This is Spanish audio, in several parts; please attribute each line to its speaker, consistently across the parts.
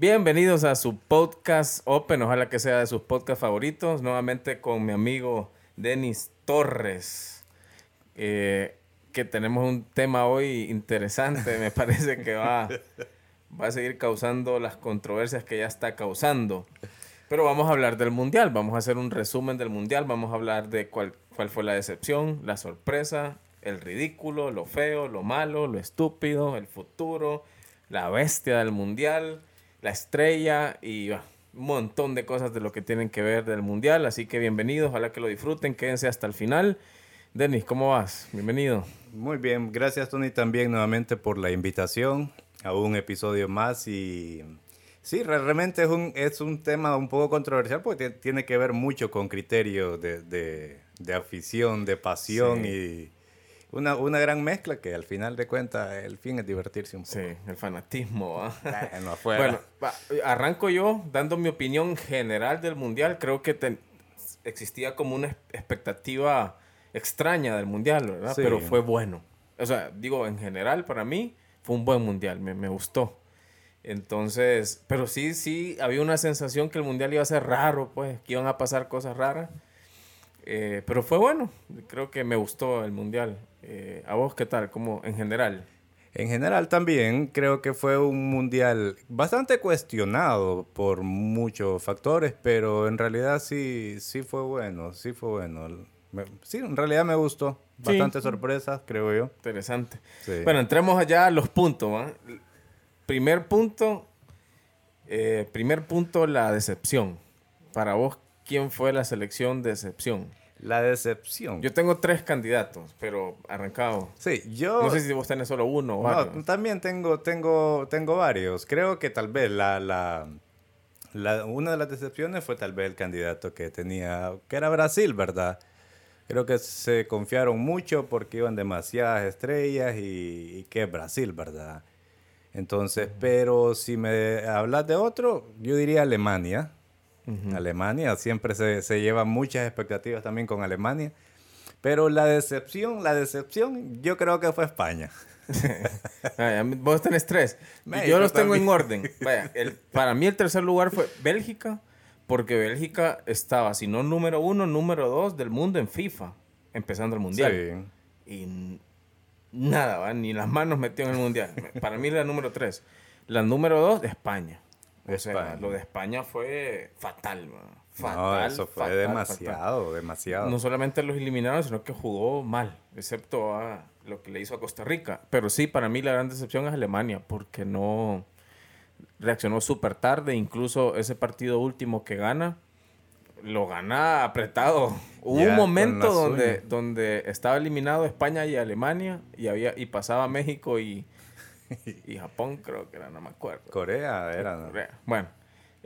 Speaker 1: Bienvenidos a su podcast Open, ojalá que sea de sus podcasts favoritos, nuevamente con mi amigo Denis Torres, eh, que tenemos un tema hoy interesante, me parece que va, va a seguir causando las controversias que ya está causando. Pero vamos a hablar del Mundial, vamos a hacer un resumen del Mundial, vamos a hablar de cuál, cuál fue la decepción, la sorpresa, el ridículo, lo feo, lo malo, lo estúpido, el futuro, la bestia del Mundial, la estrella y un montón de cosas de lo que tienen que ver del Mundial. Así que bienvenidos, ojalá que lo disfruten, quédense hasta el final. Denis, ¿cómo vas? Bienvenido.
Speaker 2: Muy bien, gracias Tony también nuevamente por la invitación a un episodio más y Sí, realmente es un, es un tema un poco controversial porque tiene que ver mucho con criterios de, de, afición, de pasión y una, una, gran mezcla que al final de cuentas el fin es divertirse un poco.
Speaker 1: Sí, el fanatismo. Bueno, arranco yo dando mi opinión general del Mundial. Creo que existía como una expectativa extraña del Mundial, ¿verdad? Pero fue bueno. O sea, digo, en general para mí fue un buen Mundial, me, me gustó. Entonces, pero sí, sí, había una sensación que el mundial iba a ser raro, pues, que iban a pasar cosas raras. Eh, pero fue bueno, creo que me gustó el mundial. Eh, ¿A vos qué tal? Como en general.
Speaker 2: En general también creo que fue un mundial bastante cuestionado por muchos factores, pero en realidad sí, sí fue bueno, sí fue bueno. sí, en realidad me gustó. Bastante sorpresas, creo yo.
Speaker 1: Interesante. Bueno, entremos allá a los puntos. ¿va? primer punto, eh, primer punto, la decepción. Para vos, ¿quién fue la selección de decepción?
Speaker 2: La decepción.
Speaker 1: Yo tengo tres candidatos, pero arrancado.
Speaker 2: Sí, yo.
Speaker 1: No sé si vos tenés solo uno o
Speaker 2: no, también tengo, tengo, tengo varios. Creo que tal vez la, la, la, una de las decepciones fue tal vez el candidato que tenía, que era Brasil, ¿verdad? Creo que se confiaron mucho porque iban demasiadas estrellas y, y que es Brasil, ¿verdad? Entonces, pero si me hablas de otro, yo diría Alemania. Alemania, siempre se, se lleva muchas expectativas también con Alemania. Pero la decepción, la decepción, yo creo que fue España.
Speaker 1: Vos tenés tres. yo los tengo en orden. Vaya, para mí el tercer lugar fue Bélgica, porque Bélgica estaba, si no número uno, número dos del mundo en FIFA, empezando el mundial. Sí. Y nada, ni las manos metió en el mundial. Para mí la número tres. La número dos, España. O sea, lo de España fue fatal, Fatal.
Speaker 2: eso fue demasiado, demasiado.
Speaker 1: No solamente los eliminaron, sino que jugó mal, excepto a lo que le hizo a Costa Rica. Pero sí, para mí la gran decepción es Alemania, porque no reaccionó súper tarde. Incluso ese partido último que gana, lo gana apretado. Hubo un momento donde, donde estaba eliminado España y Alemania y había y pasaba México y, y Japón, creo que era, no me acuerdo.
Speaker 2: Corea era.
Speaker 1: Bueno,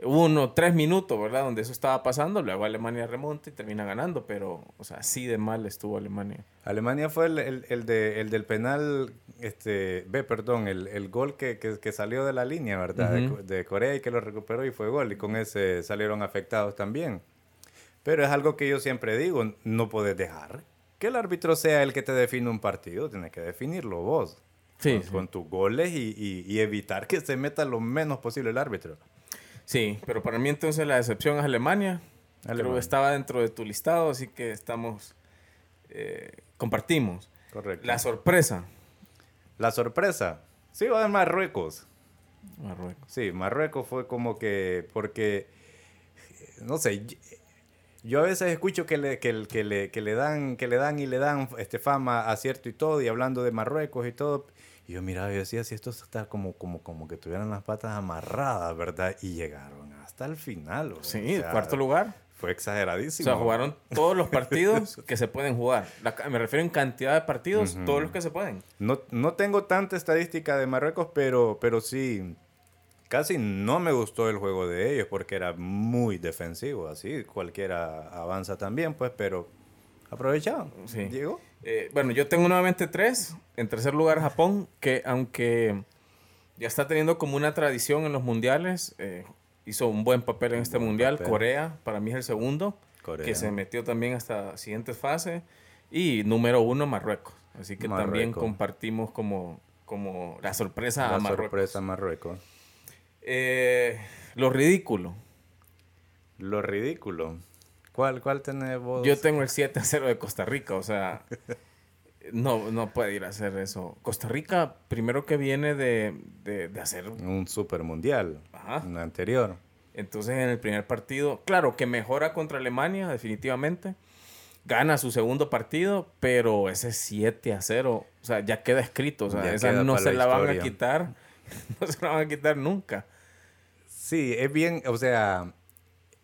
Speaker 1: hubo unos tres minutos, ¿verdad? Donde eso estaba pasando, luego Alemania remonta y termina ganando, pero, o sea, así de mal estuvo Alemania.
Speaker 2: Alemania fue el, el, de, el del penal, este, ve, perdón, el, el gol que, que, salió de la línea, ¿verdad? de, de Corea y que lo recuperó y fue gol, y con ese salieron afectados también. Pero es algo que yo siempre digo, no puedes dejar que el árbitro sea el que te define un partido, tienes que definirlo vos. Sí, con, tus goles y, evitar que se meta lo menos posible el árbitro.
Speaker 1: Sí, pero para mí entonces la decepción es Alemania. Alemania. estaba dentro de tu listado, así que estamos, eh, compartimos. Correcto. La sorpresa.
Speaker 2: La sorpresa. Sí, va de Marruecos.
Speaker 1: Marruecos.
Speaker 2: Sí, Marruecos fue como que, porque, no sé, yo a veces escucho que le, que, que, le, que le dan que le dan y le dan este fama a cierto y todo y hablando de Marruecos y todo y yo miraba y decía si esto está como como como que tuvieran las patas amarradas verdad y llegaron hasta el final
Speaker 1: sí cuarto lugar.
Speaker 2: fue exageradísimo.
Speaker 1: O sea jugaron todos los partidos que se pueden jugar. Me refiero en cantidad de partidos todos los que se pueden.
Speaker 2: No no tengo tanta estadística de Marruecos pero pero sí casi no me gustó el juego de ellos porque era muy defensivo, así cualquiera avanza también, pues, pero aprovechaban. Sí. Diego.
Speaker 1: Eh, bueno, yo tengo nuevamente tres. En tercer lugar, Japón, que aunque ya está teniendo como una tradición en los mundiales, eh, hizo un buen papel en este mundial. Corea, para mí es el segundo, que se metió también hasta la siguiente fase. Y número uno, Marruecos. Así que también compartimos como, como la sorpresa
Speaker 2: la
Speaker 1: a Marruecos.
Speaker 2: sorpresa a Marruecos.
Speaker 1: Eh, lo ridículo.
Speaker 2: Lo ridículo. ¿Cuál, cuál tenés vos?
Speaker 1: Yo tengo el 7 a 0 de Costa Rica, o sea, no, no puede ir a hacer eso. Costa Rica, primero que viene de, de, de hacer...
Speaker 2: Un super mundial.
Speaker 1: Ajá.
Speaker 2: Un anterior.
Speaker 1: Entonces en el primer partido, claro que mejora contra Alemania, definitivamente. Gana su segundo partido, pero ese 7 a 0, o sea, ya queda escrito. O sea,
Speaker 2: Ya
Speaker 1: esa
Speaker 2: queda
Speaker 1: no se
Speaker 2: la
Speaker 1: la van a quitar. No se la van a quitar nunca.
Speaker 2: Sí, es bien, o sea,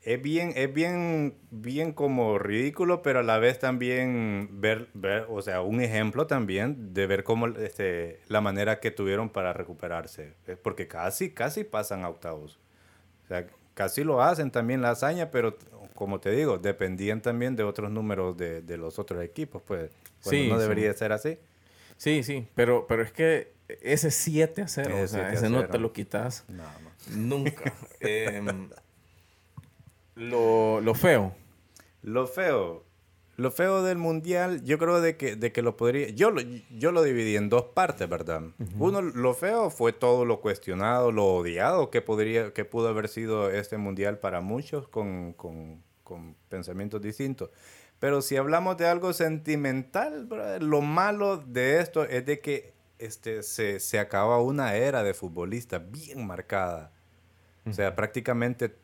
Speaker 2: es bien, es bien, bien como ridículo, pero a la vez también ver, ver, o sea, un ejemplo también de ver cómo, este, la manera que tuvieron para recuperarse. Es porque casi, casi pasan a octavos. O sea, casi lo hacen también la hazaña, pero como te digo, dependían también de otros números de, de los otros equipos, pues. Cuando
Speaker 1: Sí,
Speaker 2: no
Speaker 1: sí.
Speaker 2: debería ser así.
Speaker 1: Sí, sí, pero, pero es que ese 7 a 0,
Speaker 2: Ese
Speaker 1: o sea,
Speaker 2: 7 a
Speaker 1: ese no
Speaker 2: 0.
Speaker 1: te lo quitas
Speaker 2: No, no.
Speaker 1: nunca. Em, lo, feo.
Speaker 2: Lo feo. Lo feo del mundial, yo creo de que, de que lo podría... Yo lo, yo lo dividí en dos partes, ¿verdad? Uno, lo feo fue todo lo cuestionado, lo odiado que, podría, que pudo haber sido este mundial para muchos con, con, con pensamientos distintos. Pero si hablamos de algo sentimental, brother, lo malo de esto es de que este, se, se acaba una era de futbolistas bien marcada. O sea, prácticamente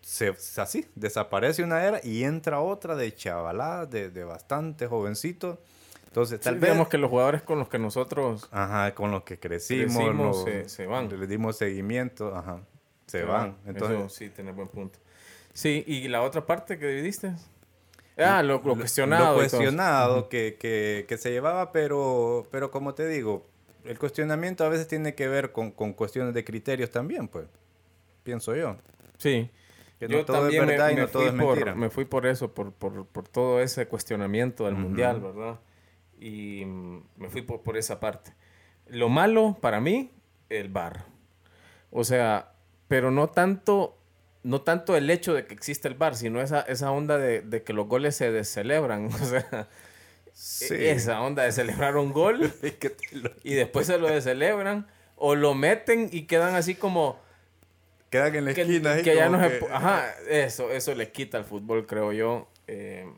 Speaker 2: se, así, desaparece una era y entra otra de chavalada, de, de bastante jovencito. Entonces, tal
Speaker 1: Sí,
Speaker 2: vez...
Speaker 1: digamos que los jugadores con los que nosotros
Speaker 2: Ajá, con los que crecimos,
Speaker 1: Crecimos, se- se van.
Speaker 2: Le dimos seguimiento, ajá, se, van. Entonces,
Speaker 1: Eso sí, tenés buen punto. Sí, y la otra parte que dividiste. Ah, lo, lo cuestionado.
Speaker 2: Lo cuestionado que, que, que se llevaba, pero, pero como te digo, el cuestionamiento a veces tiene que ver con, con cuestiones de criterios también, pues. Pienso yo.
Speaker 1: Sí.
Speaker 2: Que no todo es verdad y no todo
Speaker 1: fui
Speaker 2: es
Speaker 1: por-
Speaker 2: mentira.
Speaker 1: me fui por eso, por, por, por todo ese cuestionamiento del mundial, ¿verdad? Y mm, me fui por, por esa parte. Lo malo para mí, el bar. O sea, pero no tanto, no tanto el hecho de que existe el bar, sino esa, esa onda de, de que los goles se descelebran. O sea,
Speaker 2: Sí.
Speaker 1: esa onda de celebrar un gol
Speaker 2: lo-
Speaker 1: y después se lo descelebran o lo meten y quedan así como
Speaker 2: Quedan en la
Speaker 1: que,
Speaker 2: esquina.
Speaker 1: que ya no
Speaker 2: que-
Speaker 1: pu- ajá eso eso le quita al fútbol creo yo eh,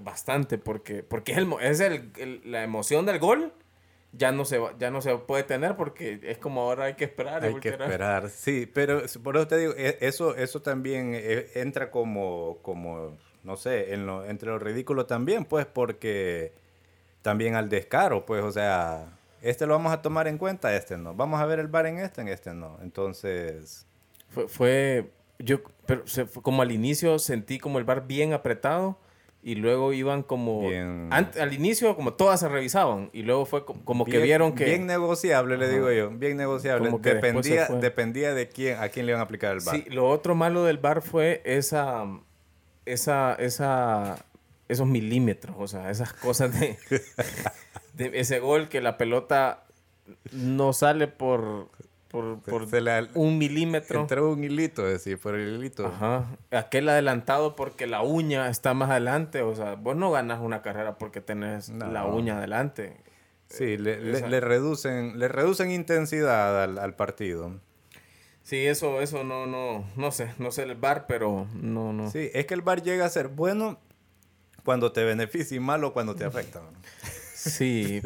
Speaker 1: bastante porque porque es, el, es el- el- la emoción del gol ya no se va- ya no se puede tener porque es como ahora hay que esperar
Speaker 2: Hay que
Speaker 1: esperar.
Speaker 2: sí, pero por eso te digo, e- eso, eso también eh, entra como, como, no sé, en lo, entre lo ridículo también, pues, porque también al descaro, pues, o sea, este lo vamos a tomar en cuenta, este no. Vamos a ver el bar en este, en este no. Entonces,
Speaker 1: fue, fue- yo pero se fue como al inicio sentí como el bar bien apretado y luego iban como ant- al inicio como todas se revisaban y luego fue co- como que vieron que
Speaker 2: Bien negociable, le digo yo, bien negociable.
Speaker 1: Como que
Speaker 2: Dependía, dependía de quién, a quién le iban a aplicar el bar.
Speaker 1: Sí, lo otro malo del bar fue esa, esa, esa, esos milímetros, o sea, esas cosas de, de ese gol que la pelota no sale por, por, por
Speaker 2: Se
Speaker 1: un milímetro.
Speaker 2: Entró un hilito, decir, por el hilito.
Speaker 1: Ajá. Aquel adelantado porque la uña está más adelante, o sea, vos no ganas una carrera porque tenés
Speaker 2: No.
Speaker 1: la uña adelante.
Speaker 2: Sí, le, le- reducen, le reducen intensidad al, al partido.
Speaker 1: Sí, eso, eso no, no, no sé, no sé el bar, pero no, no.
Speaker 2: Sí, es que el bar llega a ser bueno cuando te beneficia y malo cuando te afecta. ¿no?
Speaker 1: Sí,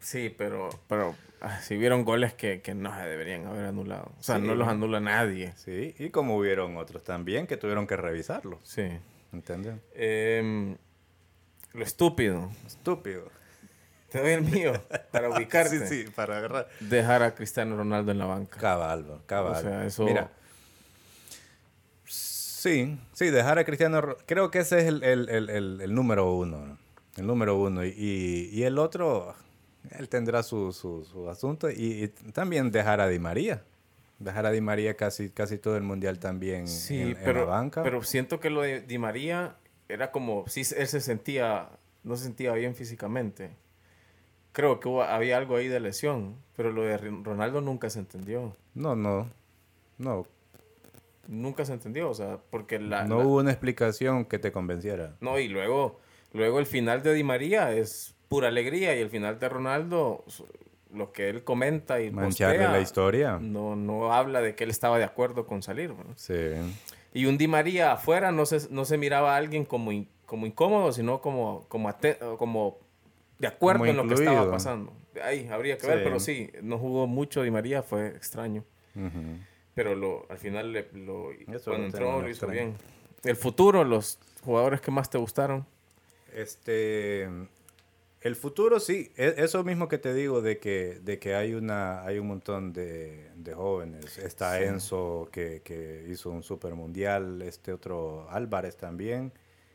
Speaker 1: sí, pero, pero si vieron goles que, que no se deberían haber anulado. O sea,
Speaker 2: Sí.
Speaker 1: no los anula nadie.
Speaker 2: Sí, y como hubieron otros también que tuvieron que revisarlo.
Speaker 1: Sí.
Speaker 2: ¿Entiendes?
Speaker 1: Em, lo estúpido.
Speaker 2: Estúpido.
Speaker 1: Te doy el mío para ubicarte.
Speaker 2: Sí, sí, para agarrar.
Speaker 1: Dejar a Cristiano Ronaldo en la banca.
Speaker 2: Cabal, bro, cabal.
Speaker 1: O sea, eso-
Speaker 2: Mira. Sí, sí, dejar a Cristiano. Creo que ese es el, el- el- el- el número uno. ¿no? El número uno. Y, y- y el otro, él tendrá su, su- su asunto. Y, y también dejar a Di María. Dejar a Di María casi, casi todo el mundial también
Speaker 1: Sí,
Speaker 2: en, en
Speaker 1: pero,
Speaker 2: la banca.
Speaker 1: pero siento que lo de Di María era como, sí, él se sentía, no se sentía bien físicamente. Creo que hubo- había algo ahí de lesión, pero lo de Ronaldo nunca se entendió.
Speaker 2: No, no. No,
Speaker 1: Nunca se entendió, o sea, porque la...
Speaker 2: no
Speaker 1: la-
Speaker 2: hubo una explicación que te convenciera.
Speaker 1: No, y luego, luego el final de Di María es pura alegría y el final de Ronaldo, lo que él comenta y
Speaker 2: Mancharle
Speaker 1: postea,
Speaker 2: la historia.
Speaker 1: No, no habla de que él estaba de acuerdo con salir. ¿no?
Speaker 2: Sí.
Speaker 1: Y un Di María afuera no se, no se miraba a alguien como, in- como incómodo, sino como, como, ate- como de acuerdo
Speaker 2: Como
Speaker 1: en lo que estaba pasando. Ahí habría que ver,
Speaker 2: Sí.
Speaker 1: pero sí, no jugó mucho Di María, fue extraño.
Speaker 2: Ujú.
Speaker 1: Pero lo, al final le- lo,
Speaker 2: Eso
Speaker 1: cuando entró lo hizo
Speaker 2: extraño.
Speaker 1: bien. El futuro, los jugadores que más te gustaron.
Speaker 2: Este, el futuro sí, e- eso mismo que te digo de que, de que hay una, hay un montón de, de jóvenes. Está
Speaker 1: Sí.
Speaker 2: Enzo que, que hizo un super mundial, este otro Álvarez también,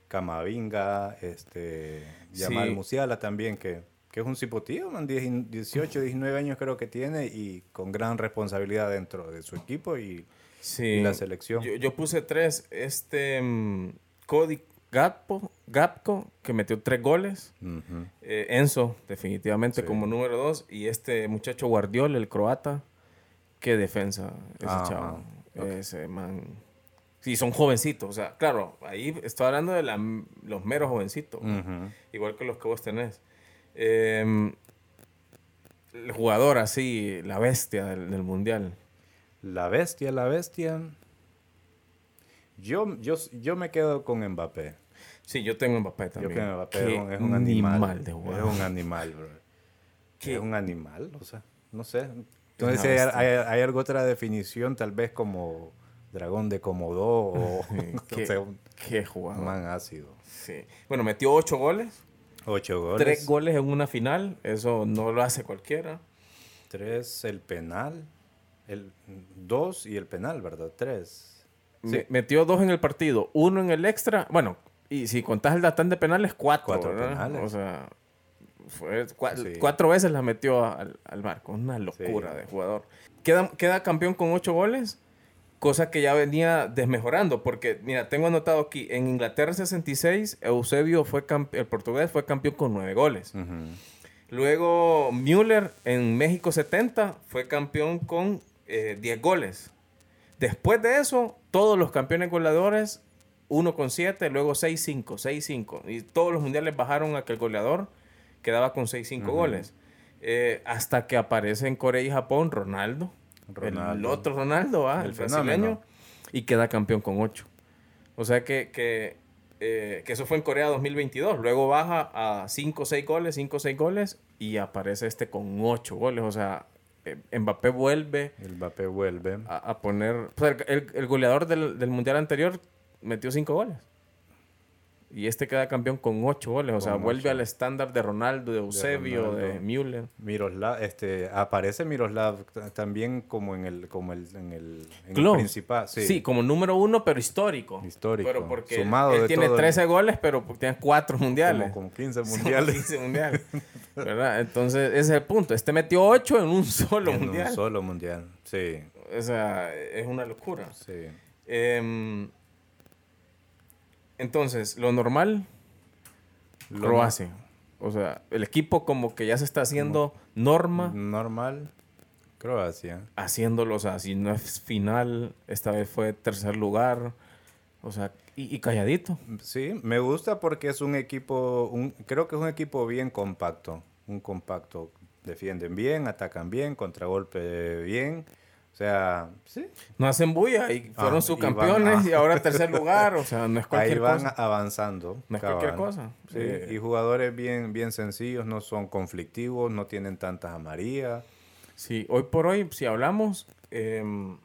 Speaker 2: Camavinga, este, Yamal
Speaker 1: Sí.
Speaker 2: Musiala también que, que es un cipotío, man, 10 18, 19 años creo que tiene y con gran responsabilidad dentro de su equipo y,
Speaker 1: Sí.
Speaker 2: y la selección.
Speaker 1: Yo, yo puse tres. Este mm, Cody Gappo, Gapco, que metió tres goles. Eh, Enzo, definitivamente
Speaker 2: Sí.
Speaker 1: como número dos. Y este muchacho Guardiola, el croata. Qué defensa ese
Speaker 2: Ajá,
Speaker 1: chavo. Ese man. Sí, son jovencitos. O sea, claro, ahí estoy hablando de la- los meros jovencitos. Igual que los que vos tenés. Em, el jugador así, la bestia del, del mundial.
Speaker 2: La bestia, la bestia. Yo, yo, yo me quedo con Mbappé.
Speaker 1: Sí, yo tengo Mbappé
Speaker 2: Yo
Speaker 1: también.
Speaker 2: creo que Mbappé es un, es un animal.
Speaker 1: de
Speaker 2: es un animal, bro.
Speaker 1: Qué-
Speaker 2: Es un animal, o sea, no sé. Entonces, hay, hay, hay alguna otra definición, tal vez como dragón de Komodo o
Speaker 1: qué,
Speaker 2: o sea, un
Speaker 1: qué jugador.
Speaker 2: man ácido.
Speaker 1: Sí. Bueno, metió ocho goles.
Speaker 2: Ocho goles.
Speaker 1: Tres goles en una final. Eso no lo hace cualquiera.
Speaker 2: Tres, el penal. El, dos y el penal, ¿verdad? Tres.
Speaker 1: Me- metió dos en el partido. Uno en el extra. Bueno, y si contás el datán de penales, cuatro.
Speaker 2: Cuatro
Speaker 1: ¿verdad?
Speaker 2: penales.
Speaker 1: O sea, fue cua-
Speaker 2: Sí.
Speaker 1: cuatro veces la metió al, al barco. Una locura
Speaker 2: Sí.
Speaker 1: de jugador. Queda, queda campeón con ocho goles. Cosa que ya venía desmejorando. Porque, mira, tengo anotado aquí. En Inglaterra 66, Eusebio fue el portugués fue campeón con nueve goles. Luego Müller en México 70 fue campeón con eh, 10 goles. Después de eso, todos los campeones goleadores, 1 con 7, luego 6-5, 6-5. Y todos los mundiales bajaron a que el goleador quedaba con 6-5
Speaker 2: Ujú.
Speaker 1: goles. Eh, hasta que aparece en Corea y Japón Ronaldo, el
Speaker 2: Ronaldo.
Speaker 1: otro Ronaldo, ¿ah?
Speaker 2: El
Speaker 1: el brasileño, y queda campeón con 8. O sea que, que, eh, que eso fue en Corea 2022. Luego baja a 5 o 6 goles, 5 o 6 goles y aparece este con 8 goles. O sea, eh, Mbappé vuelve
Speaker 2: El Mbappé vuelve.
Speaker 1: a, a poner... o sea, el, el- el goleador del, del mundial anterior metió 5 goles. Y este queda campeón con 8 goles. O sea,
Speaker 2: Con
Speaker 1: vuelve
Speaker 2: ocho.
Speaker 1: al estándar de Ronaldo, de Eusebio, de,
Speaker 2: Ronaldo.
Speaker 1: Müller.
Speaker 2: Miroslav, este, aparece Miroslav también como en el, como el, en el, en principal. Sí.
Speaker 1: Sí. como número uno, pero histórico.
Speaker 2: Histórico.
Speaker 1: Pero porque
Speaker 2: Sumado
Speaker 1: él,
Speaker 2: de
Speaker 1: tiene
Speaker 2: todo el-
Speaker 1: 13 goles, pero porque tiene 4 mundiales.
Speaker 2: como, como 15
Speaker 1: Sí,
Speaker 2: mundiales.
Speaker 1: 15 mundiales. ¿Verdad? Entonces, ese es el punto. Este metió 8 en un solo
Speaker 2: en
Speaker 1: mundial.
Speaker 2: un solo mundial. Sí,
Speaker 1: O sea, es una locura.
Speaker 2: sí.
Speaker 1: Em, entonces, lo normal,
Speaker 2: Lo
Speaker 1: Croacia. O sea, el equipo como que ya se está haciendo norma,
Speaker 2: Normal, Croacia.
Speaker 1: haciéndolo. O sea, si no es final, esta vez fue tercer lugar. O sea, y, y calladito.
Speaker 2: Sí, me gusta porque es un equipo, un, creo que es un equipo bien compacto. Un compacto. Defienden bien, atacan bien, contragolpe bien. O sea, sí.
Speaker 1: No hacen bulla y fueron
Speaker 2: Ah, y
Speaker 1: subcampeones
Speaker 2: van-
Speaker 1: y ahora tercer lugar. O sea, no es
Speaker 2: Ahí
Speaker 1: cualquier
Speaker 2: van
Speaker 1: cosa.
Speaker 2: avanzando.
Speaker 1: No es cualquier cosa.
Speaker 2: Sí,
Speaker 1: Eh,
Speaker 2: y jugadores bien, bien sencillos, no son conflictivos, no tienen tantas amarillas.
Speaker 1: Sí, hoy por hoy, si hablamos, em,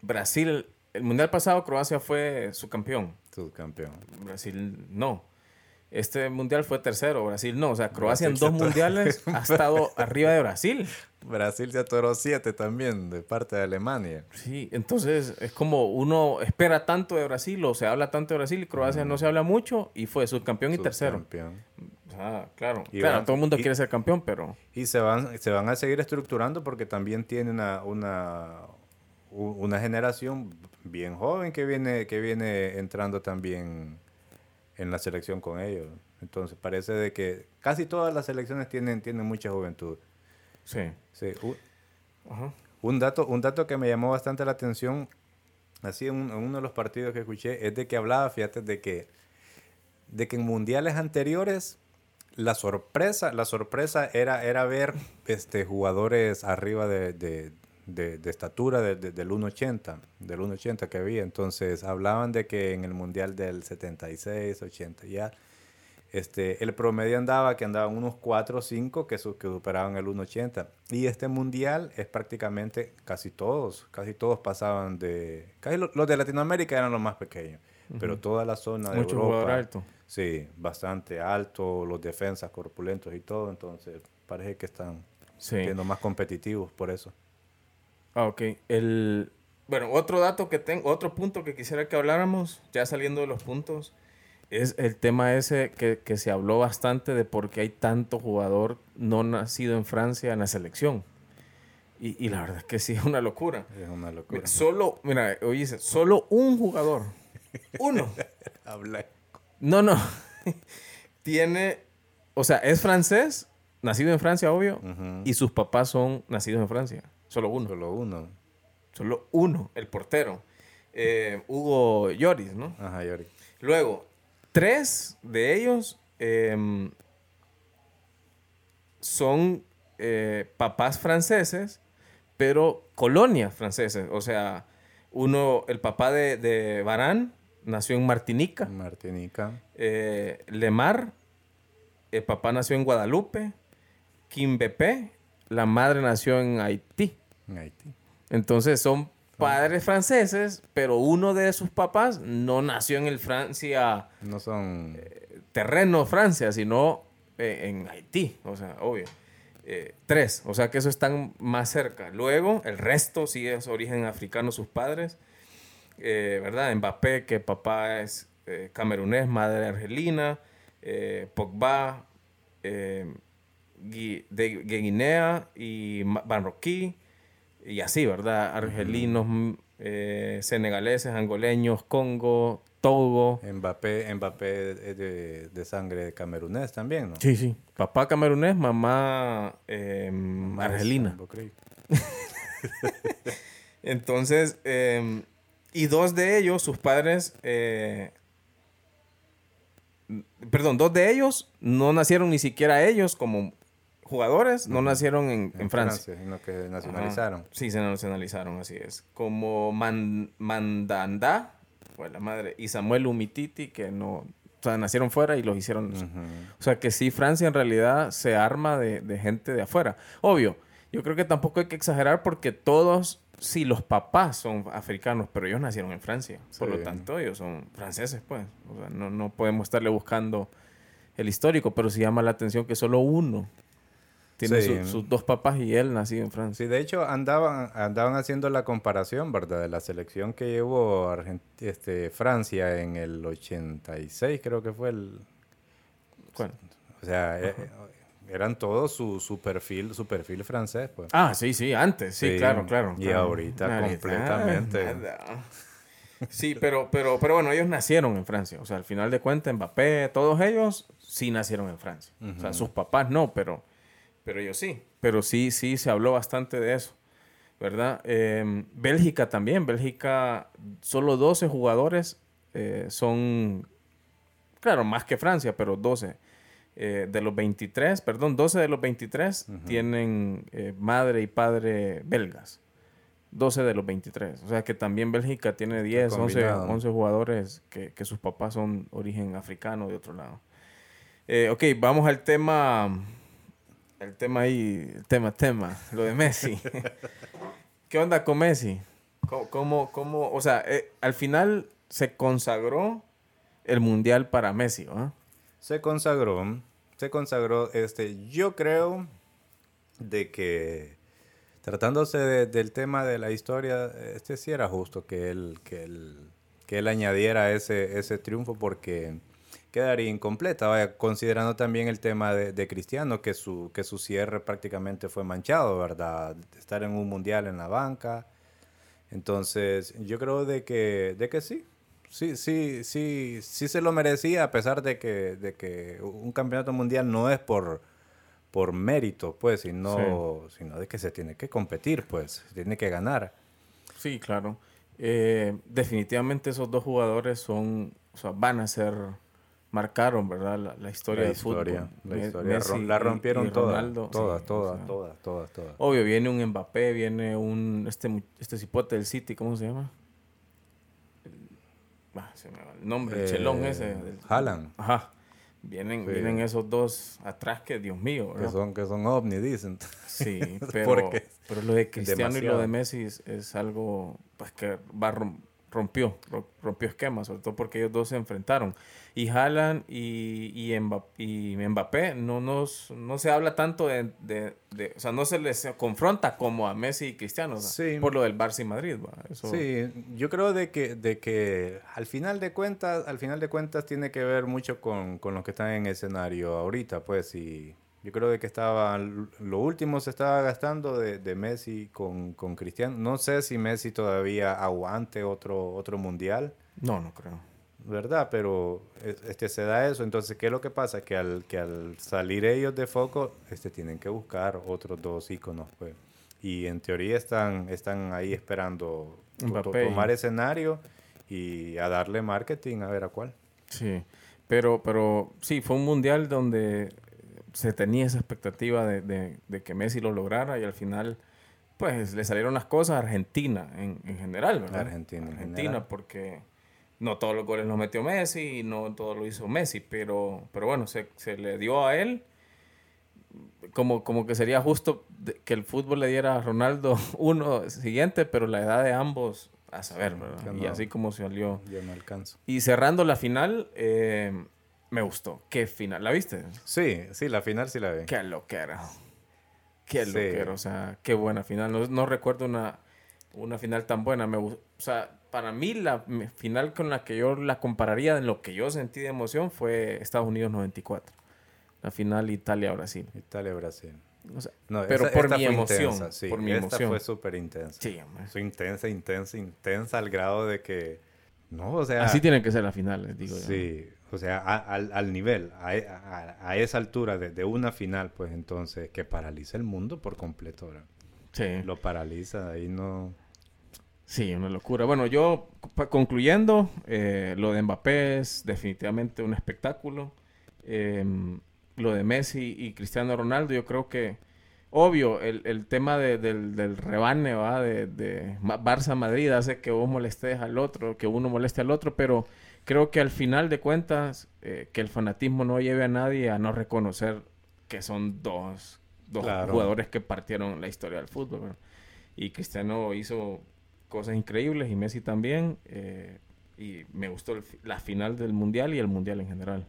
Speaker 1: Brasil, el mundial pasado Croacia fue su campeón.
Speaker 2: Subcampeón.
Speaker 1: Brasil no. Este mundial fue tercero, Brasil no. O sea, Croacia en dos mundiales ha estado arriba de Brasil.
Speaker 2: Brasil se atoró siete también de parte de Alemania.
Speaker 1: Sí, entonces es como uno espera tanto de Brasil o se habla tanto de Brasil y Croacia no se habla mucho y fue subcampeón y tercero. Sea, claro,
Speaker 2: Y
Speaker 1: claro,
Speaker 2: van-
Speaker 1: todo el mundo
Speaker 2: y-
Speaker 1: quiere ser campeón, pero
Speaker 2: Y se van, se van a seguir estructurando porque también tiene una, una, una generación bien joven que viene, que viene entrando también en la selección con ellos. Entonces parece de que casi todas las selecciones tienen, tienen mucha juventud.
Speaker 1: sí.
Speaker 2: Sí,
Speaker 1: Ajá.
Speaker 2: Un dato, un dato que me llamó bastante la atención, así en, un- en uno de los partidos que escuché, es de que hablaba, fíjate, de que, de que en mundiales anteriores la sorpresa, la sorpresa era, era ver este, jugadores arriba de, de, de, estatura del 1.80, del 1.80 que había. Entonces hablaban de que en el Mundial del 76, 80 ya, este, el promedio andaba que andaban unos 4 o 5 que, que superaban el 1.80. Y este Mundial es prácticamente casi todos, casi todos pasaban de... Casi los de Latinoamérica eran los más pequeños, pero toda la zona de Mucho Europa... alto. Sí, bastante alto, los defensas corpulentos y todo, entonces parece que están siendo más competitivos por eso.
Speaker 1: Ah, ok. El, bueno, otro dato que tengo, otro punto que quisiera que habláramos, ya saliendo de los puntos, es el tema ese que, que se habló bastante de por qué hay tanto jugador no nacido en Francia en la selección. Y, y, la verdad es que sí es una locura.
Speaker 2: Es una locura.
Speaker 1: solo, mira, oye, solo un jugador, uno.
Speaker 2: Habla.
Speaker 1: No, no. Tiene, o sea, es francés, nacido en Francia, obvio, y sus papás son nacidos en Francia. Solo uno.
Speaker 2: Solo uno.
Speaker 1: Solo uno, el portero. Eh, Hugo Lloris, ¿no?
Speaker 2: Ajá, Lloris.
Speaker 1: Luego, tres de ellos em, son eh, papás franceses, pero colonias franceses. O sea, uno, el papá de, de Barán nació en Martinica.
Speaker 2: Martinica.
Speaker 1: Eh, Lemar, el papá nació en Guadalupe. Kimbepé, la madre nació en Haití.
Speaker 2: Haití.
Speaker 1: Entonces son padres franceses, pero uno de sus papás no nació en el Francia.
Speaker 2: No son.
Speaker 1: Eh, terreno Francia, sino eh, en Haití. O sea, obvio. Eh, tres. O sea que eso están más cerca. Luego, el resto sí es origen africano, sus padres. ¿Verdad? Mbappé, que papá es camerunés, madre argelina. Pogba, de, Guinea y Marroquí y así, ¿verdad? Argelinos, mm, eh, senegaleses, angoleños, Congo, Togo.
Speaker 2: Mbappé, Mbappé de, de, sangre camerunés también, ¿no?
Speaker 1: Sí, sí. Papá camerunés, mamá eh, argelina. Entonces, em, y dos de ellos, sus padres, eh, perdón, dos de ellos no nacieron ni siquiera ellos como jugadores no nacieron en, Francia.
Speaker 2: sino que nacionalizaron.
Speaker 1: Sí, se nacionalizaron, así es. Como Mandanda, fue la madre, y Samuel Umititi, que no, o sea, nacieron fuera y los hicieron. O sea, que sí, Francia en realidad se arma de, gente de afuera. Obvio, yo creo que tampoco hay que exagerar porque todos, sí, los papás son africanos, pero ellos nacieron en Francia. Por lo tanto, ellos son franceses, pues. O sea, no, no podemos estarle buscando el histórico, pero sí llama la atención que solo uno tiene sus dos papás y él nacido en Francia.
Speaker 2: Sí, de hecho andaban, andaban haciendo la comparación, ¿verdad? De la selección que llevó este, Francia en el 86, creo que fue el...
Speaker 1: ¿Cuál?
Speaker 2: O sea, eh, eran todos su, su, perfil, su perfil francés, pues.
Speaker 1: Ah, sí, sí, antes, sí, claro, claro.
Speaker 2: Y ahorita completamente.
Speaker 1: Sí, pero, pero, pero bueno, ellos nacieron en Francia. O sea, al final de cuentas, Mbappé, todos ellos sí nacieron en Francia. O sea, sus papás no, pero pero yo sí. Pero sí, sí, se habló bastante de eso, ¿verdad? Em, Bélgica también. Bélgica, solo 12 jugadores eh, son, claro, más que Francia, pero 12. Eh, de los 23, perdón, 12 de los 23 tienen eh, madre y padre belgas. 12 de los 23. O sea que también Bélgica tiene 10, 11, 11, jugadores que, que, sus papás son origen africano de otro lado. ok, vamos al tema el tema ahí, tema, tema, lo de Messi. ¿Qué onda con Messi? ¿Cómo, cómo, o sea, eh, al final se consagró el mundial para Messi.
Speaker 2: Se consagró, se consagró, este, yo creo de que tratándose del tema de la historia, este sí era justo que él, que él, que él añadiera ese, ese triunfo porque quedaría incompleta, vaya, considerando también el tema de, Cristiano, que su, que su cierre prácticamente fue manchado, ¿verdad? Estar en un mundial en la banca. Entonces, yo creo de que, de que sí, sí, sí, sí, sí se lo merecía, a pesar de que, de que un campeonato mundial no es por, por mérito, pues, sino, sino de que se tiene que competir, pues, se tiene que ganar.
Speaker 1: Sí, claro. Eh, definitivamente esos dos jugadores son, o sea, van a ser marcaron, ¿verdad? La, la historia
Speaker 2: La
Speaker 1: del
Speaker 2: historia,
Speaker 1: fútbol.
Speaker 2: la historia.
Speaker 1: Messi
Speaker 2: la rompieron
Speaker 1: y
Speaker 2: todas,
Speaker 1: Ronaldo,
Speaker 2: todas,
Speaker 1: sí,
Speaker 2: todas,
Speaker 1: o sea,
Speaker 2: todas, todas, todas.
Speaker 1: Obvio, viene un Mbappé, viene un este este cipote del City, ¿cómo se llama? El- ah, se me va el nombre, el
Speaker 2: Eh,
Speaker 1: chelón ese. del-
Speaker 2: Haaland.
Speaker 1: Ajá. Vienen,
Speaker 2: Sí.
Speaker 1: vienen esos dos atrás que, Dios mío,
Speaker 2: Que
Speaker 1: ¿verdad?
Speaker 2: son, que son ovni, dicen.
Speaker 1: Sí, pero, pero lo de Cristiano y lo de Messi es, es algo pues que va rom- rompió, ro- rompió esquemas, sobre todo porque ellos dos se enfrentaron. Y Haaland y, y, Mba- y Mbappé no, nos, no se habla tanto de, de- de- O sea, no se les confronta como a Messi y Cristiano, o sea,
Speaker 2: Sí.
Speaker 1: por lo del Barça y Madrid. Eso,
Speaker 2: Sí, yo creo de que, de que al final de cuentas, al final de cuentas tiene que ver mucho con, con los que están en escenario ahorita, pues, y yo creo de que estaba, lo último se estaba gastando de, de Messi con, con Cristiano. No sé si Messi todavía aguante otro, otro mundial,
Speaker 1: No, no creo.
Speaker 2: ¿verdad? Pero es- este se da eso. Entonces, ¿qué es lo que pasa? Que al, que al salir ellos de foco, este tienen que buscar otros dos íconos, pues. Y en teoría están, están ahí esperando tomar escenario y a darle marketing a ver a cuál.
Speaker 1: Sí, pero, pero sí, fue un mundial donde se tenía esa expectativa de, de- de que Messi lo lograra y al final, pues le salieron las cosas a Argentina en, en general, ¿verdad?
Speaker 2: Argentina en
Speaker 1: Argentina,
Speaker 2: general.
Speaker 1: porque no todos los goles los metió Messi y no todo lo hizo Messi, pero, pero bueno, se, se le dio a él. Como, como que sería justo que el fútbol le diera a Ronaldo uno siguiente, pero la edad de ambos a saber, ¿verdad? Y así como salió.
Speaker 2: Yo no alcanzo.
Speaker 1: Y cerrando la final, eh, me gustó. ¿Qué final? ¿La viste?
Speaker 2: Sí, sí, la final sí la vi.
Speaker 1: Qué loquera. Qué
Speaker 2: Sí.
Speaker 1: loquera. O sea, qué buena final. No, no recuerdo una, una final tan buena. Me, o sea, para mí la final con la que yo la compararía en lo que yo sentí de emoción fue Estados Unidos 94. La final Italia-Brasil.
Speaker 2: Italia-Brasil.
Speaker 1: O sea,
Speaker 2: No,
Speaker 1: Pero
Speaker 2: esa-
Speaker 1: por mi emoción,
Speaker 2: sí.
Speaker 1: por mi
Speaker 2: esta
Speaker 1: emoción.
Speaker 2: fue súper intensa.
Speaker 1: sí.
Speaker 2: Fue intensa, intensa, intensa al grado de que... No, o sea...
Speaker 1: Así tienen que ser las finales, digo yo.
Speaker 2: Sí, o sea, a- al, al nivel, a, a- esa altura de, de una final, pues entonces, que paraliza el mundo por completo, ¿verdad?
Speaker 1: Sí.
Speaker 2: Lo paraliza, ahí no...
Speaker 1: Sí, una locura. Bueno, yo concluyendo, eh, lo de Mbappé es definitivamente un espectáculo. Eh, lo de Messi y Cristiano Ronaldo, yo creo que, obvio, el, el tema de- del, del rebane, ¿va? De, de Ma- Barça-Madrid hace que vos molestes al otro, que uno moleste al otro, pero creo que al final de cuentas, eh, que el fanatismo no lleve a nadie a no reconocer que son dos, dos
Speaker 2: Claro.
Speaker 1: jugadores que partieron la historia del fútbol. ¿verdad? Y Cristiano hizo cosas increíbles y Messi también. eh, y me gustó el la final del mundial y el mundial en general.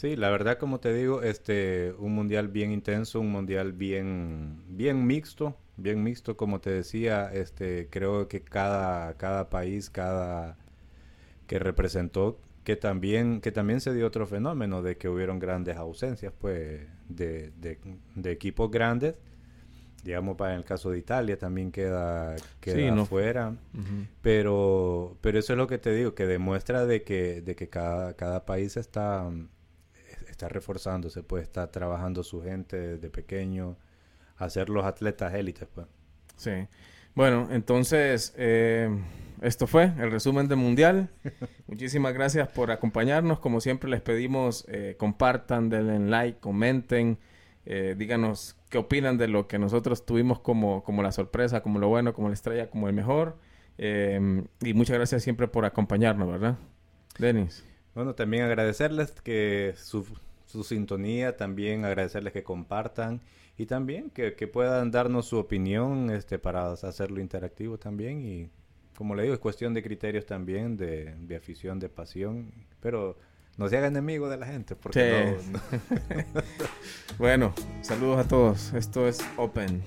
Speaker 2: Sí, la verdad, como te digo, este, un mundial bien intenso, un mundial bien, bien mixto, bien mixto, como te decía, este, creo que cada, cada país, cada que representó, que también, que también se dio otro fenómeno de que hubieron grandes ausencias, pues, de, de, de equipos grandes. Digamos, para el caso de Italia también queda, queda
Speaker 1: Sí, no-
Speaker 2: afuera. Pero, pero eso es lo que te digo, que demuestra de que, de que cada, cada país está, está reforzándose, pues está trabajando su gente desde pequeño, hacer los atletas élites, pues.
Speaker 1: Sí. Bueno, entonces, eh, esto fue el resumen del Mundial. Muchísimas gracias por acompañarnos. Como siempre, les pedimos, eh, compartan, denle like, comenten, eh, díganos qué opinan de lo que nosotros tuvimos como, como la sorpresa, como lo bueno, como la estrella, como el mejor. Eh, y muchas gracias siempre por acompañarnos, ¿verdad? Denis.
Speaker 2: Bueno, también agradecerles que su, su sintonía, también agradecerles que compartan y también que, que puedan darnos su opinión este, para hacerlo interactivo también. Y como le digo, es cuestión de criterios también, de, de afición, de pasión, pero no se haga enemigo de la gente, porque
Speaker 1: Sí.
Speaker 2: no- no-
Speaker 1: Bueno, saludos a todos. Esto es Open.